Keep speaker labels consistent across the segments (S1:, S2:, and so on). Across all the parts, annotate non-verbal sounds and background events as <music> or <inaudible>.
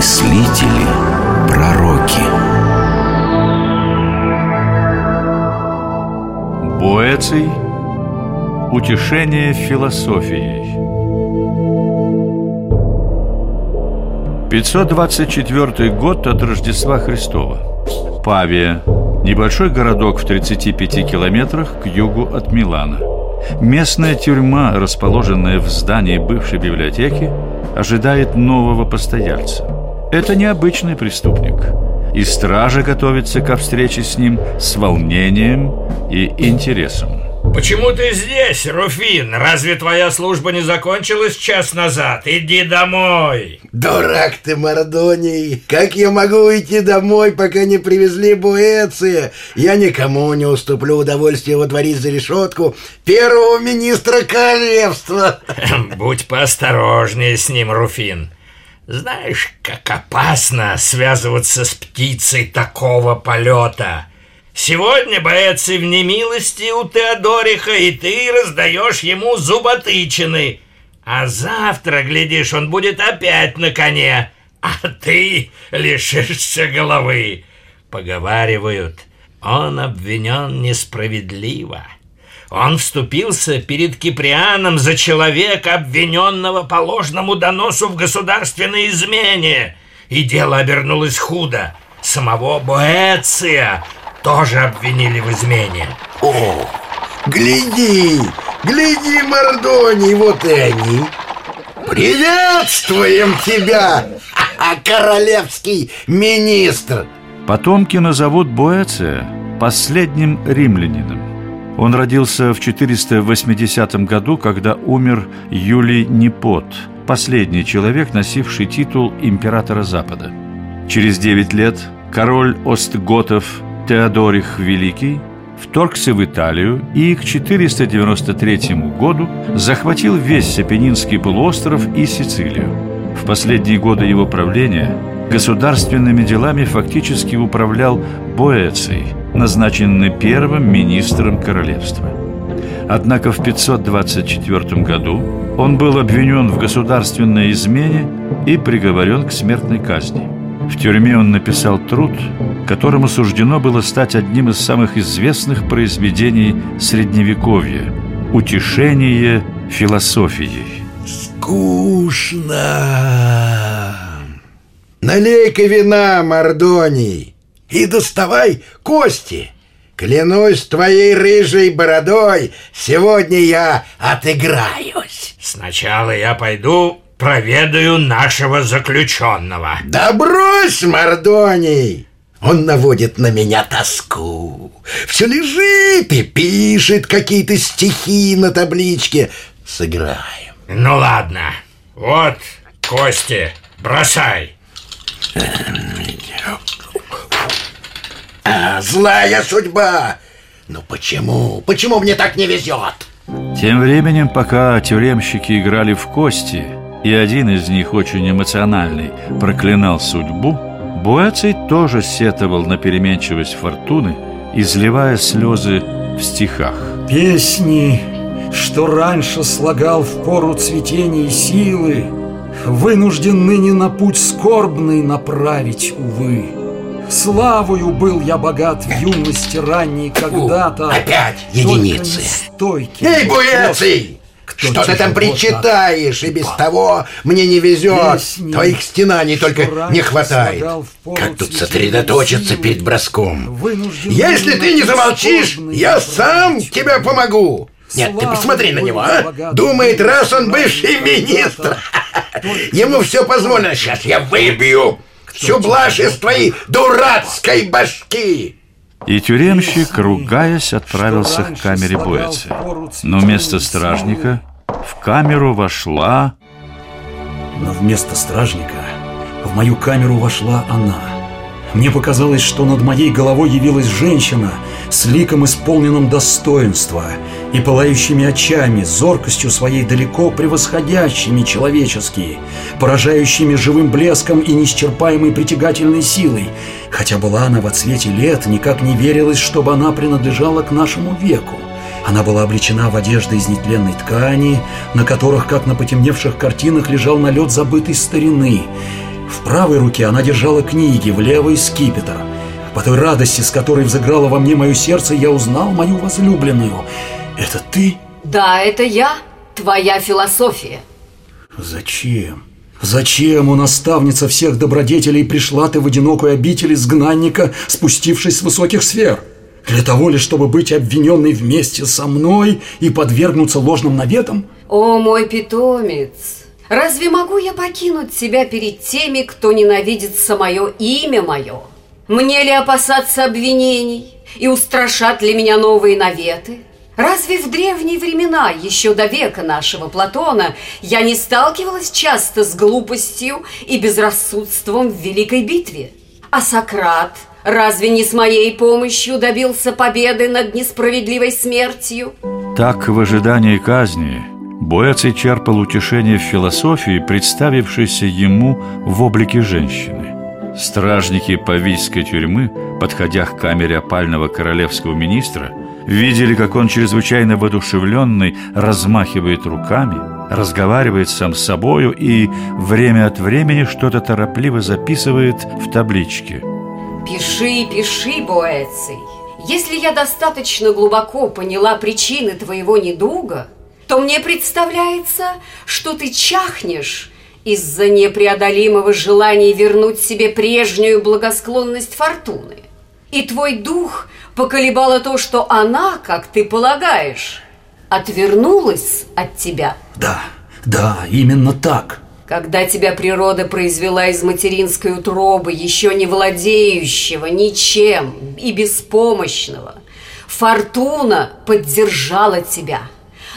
S1: мыслители, пророки.
S2: Боэций. Утешение философией. 524 год от Рождества Христова. Павия. Небольшой городок в 35 километрах к югу от Милана. Местная тюрьма, расположенная в здании бывшей библиотеки, ожидает нового постояльца. Это необычный преступник, и стража готовится ко встрече с ним с волнением и интересом.
S3: Почему ты здесь, Руфин? Разве твоя служба не закончилась час назад? Иди домой!
S4: Дурак ты, Мордоний! Как я могу уйти домой, пока не привезли Буэция? Я никому не уступлю удовольствие водворить за решетку первого министра королевства!
S3: Будь поосторожнее с ним, Руфин. Знаешь, как опасно связываться с птицей такого полета. Сегодня боец в немилости у Теодориха, и ты раздаешь ему зуботычины. А завтра, глядишь, он будет опять на коне, а ты лишишься головы. Поговаривают, он обвинен несправедливо. Он вступился перед Киприаном за человека, обвиненного по ложному доносу в государственной измене. И дело обернулось худо. Самого Боэция тоже обвинили в измене.
S4: О, гляди, гляди, Мордоний, вот и они. Приветствуем тебя, <laughs> королевский министр.
S2: Потомки назовут Боэция последним римлянином. Он родился в 480 году, когда умер Юлий Непот, последний человек, носивший титул императора Запада. Через 9 лет король Остготов Теодорих Великий вторгся в Италию и к 493 году захватил весь Апеннинский полуостров и Сицилию. В последние годы его правления государственными делами фактически управлял Боэций, назначенный первым министром королевства. Однако в 524 году он был обвинен в государственной измене и приговорен к смертной казни. В тюрьме он написал труд, которому суждено было стать одним из самых известных произведений Средневековья «Утешение философией».
S4: Скучно. Налей-ка вина, Мордоний, и доставай кости. Клянусь твоей рыжей бородой, сегодня я отыграюсь.
S3: Сначала я пойду проведаю нашего заключенного.
S4: Да брось, Мордоний! Он наводит на меня тоску. Все лежит и пишет какие-то стихи на табличке. Сыграем.
S3: Ну ладно, вот кости, бросай.
S4: А, злая судьба! Ну почему? Почему мне так не везет?
S2: Тем временем, пока тюремщики играли в кости, и один из них, очень эмоциональный, проклинал судьбу, Буэций тоже сетовал на переменчивость фортуны, изливая слезы в стихах.
S5: Песни, что раньше слагал в пору цветения силы, Вынужден ныне на путь скорбный направить, увы. Славою был я богат в юности ранней когда-то.
S4: Опять единицы.
S5: Стойкий.
S4: Эй, Буэций! Что ты там причитаешь? И без того мне не везет.
S5: Песни,
S4: Твоих стенаний только не хватает. Как тут сосредоточиться перед броском? Если ты не замолчишь, я сам тебе помогу. Нет, ты посмотри на него, а? Думает, раз он бывший министр, ему все позволено. Сейчас я выбью всю блажь из твоей дурацкой башки.
S2: И тюремщик, ругаясь, отправился к камере Боэция. Но вместо стражника в камеру вошла...
S5: Но вместо стражника в мою камеру вошла она. Мне показалось, что над моей головой явилась женщина с ликом исполненным достоинства и пылающими очами, зоркостью своей далеко превосходящими человеческие, поражающими живым блеском и неисчерпаемой притягательной силой. Хотя была она во цвете лет, никак не верилось, чтобы она принадлежала к нашему веку. Она была облечена в одежды из нетленной ткани, на которых, как на потемневших картинах, лежал налет забытой старины. В правой руке она держала книги, в левой скипетр. По той радости, с которой взыграло во мне мое сердце, я узнал мою возлюбленную. Это ты?
S6: Да, это я, твоя философия.
S5: Зачем? Зачем, у наставница всех добродетелей, пришла ты в одинокую обитель изгнанника, спустившись с высоких сфер? Для того ли, чтобы быть обвиненной вместе со мной и подвергнуться ложным наветам?
S6: О, мой питомец, разве могу я покинуть тебя перед теми, кто ненавидит самое имя мое? Мне ли опасаться обвинений и устрашат ли меня новые наветы? Разве в древние времена, еще до века нашего Платона, я не сталкивалась часто с глупостью и безрассудством в великой битве? А Сократ разве не с моей помощью добился победы над несправедливой смертью?
S2: Так, в ожидании казни, Боэций черпал утешение в философии, представившейся ему в облике женщины. Стражники павийской тюрьмы, подходя к камере опального королевского министра, видели, как он чрезвычайно воодушевленный размахивает руками, разговаривает сам с собою и время от времени что-то торопливо записывает в табличке.
S6: Пиши, пиши, Боэций. Если я достаточно глубоко поняла причины твоего недуга, то мне представляется, что ты чахнешь из-за непреодолимого желания вернуть себе прежнюю благосклонность фортуны. И твой дух поколебало то, что она, как ты полагаешь, отвернулась от тебя.
S5: Да, да, именно так.
S6: Когда тебя природа произвела из материнской утробы, еще не владеющего ничем и беспомощного, фортуна поддержала тебя,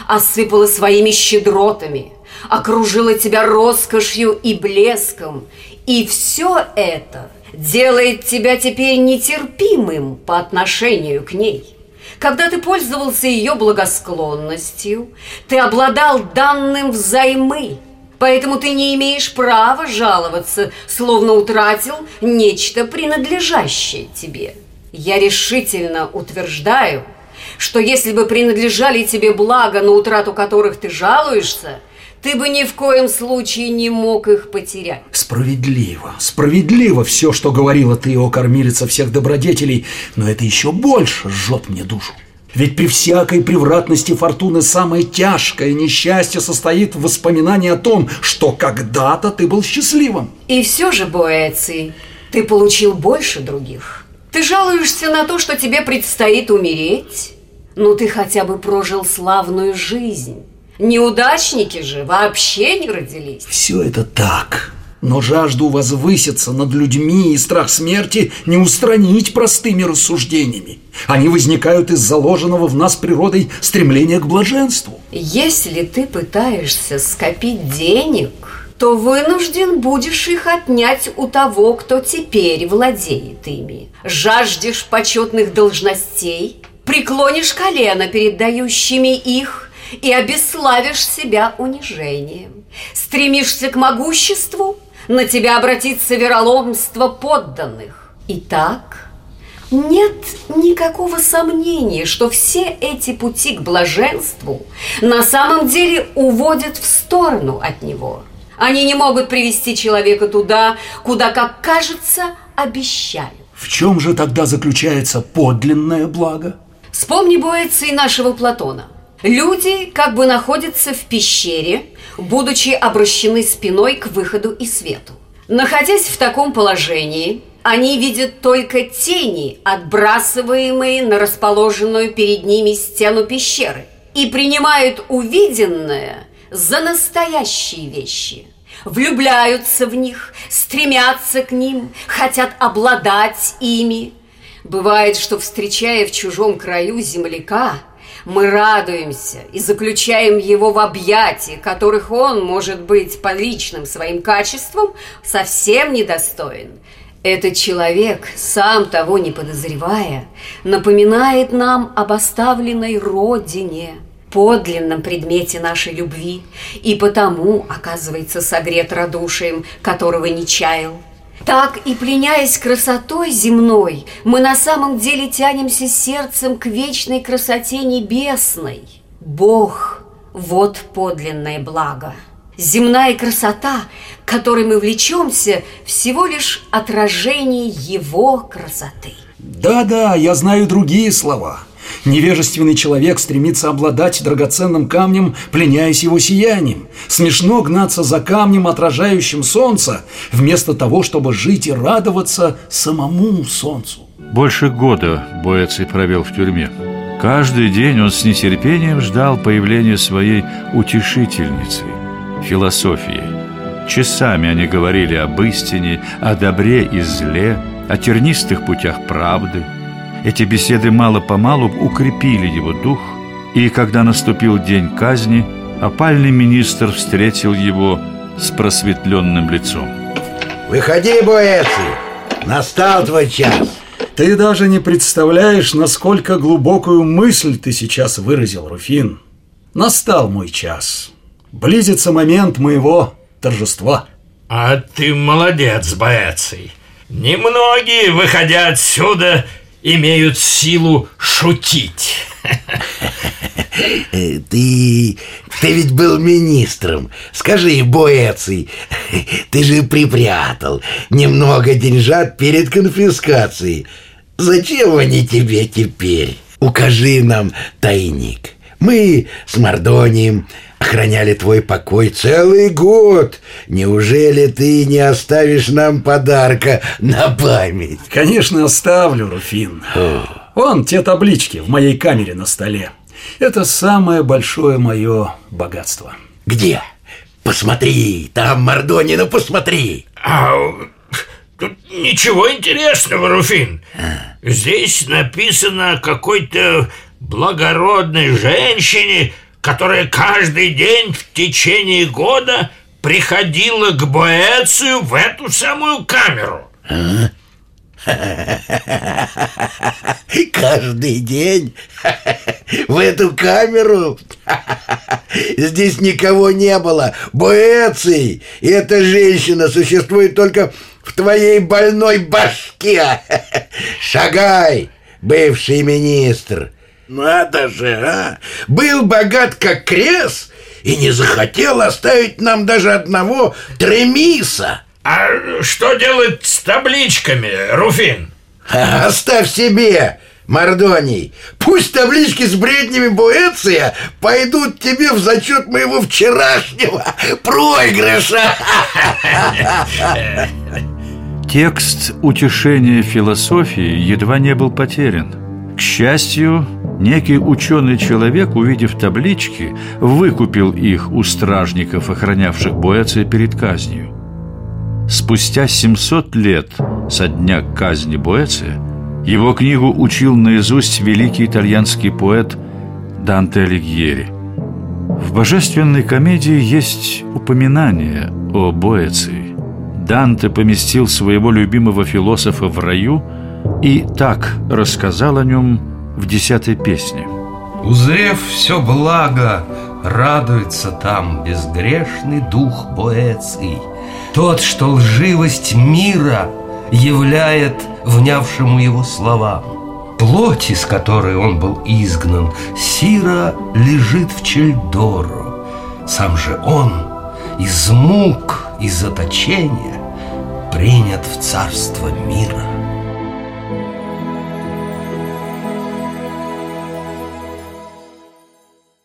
S6: осыпала своими щедротами, окружила тебя роскошью и блеском, и все это делает тебя теперь нетерпимым по отношению к ней. Когда ты пользовался ее благосклонностью, ты обладал данным взаймы, поэтому ты не имеешь права жаловаться, словно утратил нечто принадлежащее тебе. Я решительно утверждаю, что если бы принадлежали тебе блага, на утрату которых ты жалуешься – ты бы ни в коем случае не мог их потерять.
S5: Справедливо, справедливо все, что говорила ты, о кормилица всех добродетелей, но это еще больше жжет мне душу. Ведь при всякой превратности фортуны самое тяжкое несчастье состоит в воспоминании о том, что когда-то ты был счастливым.
S6: И все же, Боэций, ты получил больше других. Ты жалуешься на то, что тебе предстоит умереть, но ты хотя бы прожил славную жизнь. Неудачники же вообще не родились.
S5: Все это так. Но жажду возвыситься над людьми и страх смерти не устранить простыми рассуждениями. Они возникают из заложенного в нас природой стремления к блаженству.
S6: Если ты пытаешься скопить денег, то вынужден будешь их отнять у того, кто теперь владеет ими. Жаждешь почетных должностей, преклонишь колено перед дающими их и обесславишь себя унижением. Стремишься к могуществу, на тебя обратится вероломство подданных. Итак, нет никакого сомнения, что все эти пути к блаженству на самом деле уводят в сторону от него. Они не могут привести человека туда, куда, как кажется, обещают.
S5: В чем же тогда заключается подлинное благо?
S6: Вспомни Боэца и нашего Платона. Люди как бы находятся в пещере, будучи обращены спиной к выходу и свету. Находясь в таком положении, они видят только тени, отбрасываемые на расположенную перед ними стену пещеры, и принимают увиденное за настоящие вещи. Влюбляются в них, стремятся к ним, хотят обладать ими. Бывает, что, встречая в чужом краю земляка, мы радуемся и заключаем его в объятия, которых он, может быть, по личным своим качествам совсем недостоин. Этот человек, сам того не подозревая, напоминает нам об оставленной родине, подлинном предмете нашей любви, и потому, оказывается, согрет радушием, которого не чаял. Так и пленяясь красотой земной, мы на самом деле тянемся сердцем к вечной красоте небесной. Бог – вот подлинное благо. Земная красота, которой мы влечемся, всего лишь отражение его красоты.
S5: Да-да, я знаю другие слова. Невежественный человек стремится обладать драгоценным камнем, пленяясь его сиянием. Смешно гнаться за камнем, отражающим солнце, вместо того, чтобы жить и радоваться самому солнцу.
S2: Больше года Боэций провел в тюрьме. Каждый день он с нетерпением ждал появления своей утешительницы – философии. Часами они говорили об истине, о добре и зле, о тернистых путях правды. Эти беседы мало-помалу укрепили его дух, и когда наступил день казни, опальный министр встретил его с просветленным лицом.
S4: Выходи, Боэций, настал твой час.
S5: Ты даже не представляешь, насколько глубокую мысль ты сейчас выразил, Руфин. Настал мой час. Близится момент моего торжества.
S3: А ты молодец, Боэций. Немногие, выходя отсюда, имеют силу шутить.
S4: Э, Ты... ты ведь был министром. Скажи, Боэций, ты же припрятал немного деньжат перед конфискацией. Зачем они тебе теперь? Укажи нам тайник. Мы с Мордонием охраняли твой покой целый год. Неужели ты не оставишь нам подарка на память?
S5: Конечно, оставлю, Руфин. Вон те таблички в моей камере на столе. Это самое большое мое богатство.
S4: Где? Посмотри, там Мордони, ну посмотри.
S3: А тут ничего интересного, Руфин. Здесь написано о какой-то благородной женщине, которая каждый день в течение года приходила к Боэцию в эту самую камеру.
S4: Каждый день в эту камеру здесь никого не было. Боэций, и эта женщина существует только в твоей больной башке. Шагай, бывший министр. Надо же, а! Был богат как крес и не захотел оставить нам даже одного тремиса.
S3: А что делать с табличками, Руфин?
S4: Оставь себе, Мордоний. Пусть таблички с бреднями Буэция пойдут тебе в зачет моего вчерашнего проигрыша.
S2: Текст утешения философии едва не был потерян. К счастью, некий ученый человек, увидев таблички, выкупил их у стражников, охранявших Боэция перед казнью. Спустя 700 лет со дня казни Боэция его книгу учил наизусть великий итальянский поэт Данте Алигьери. В «Божественной комедии» есть упоминание о Боэции. Данте поместил своего любимого философа в раю и так рассказал о нем в десятой песне.
S7: Узрев все благо, радуется там безгрешный дух Боэций, Тот, что лживость мира являет внявшему его словам. Плоть, из которой он был изгнан, Сира лежит в Чельдору. Сам же он из мук и заточения принят в царство мира.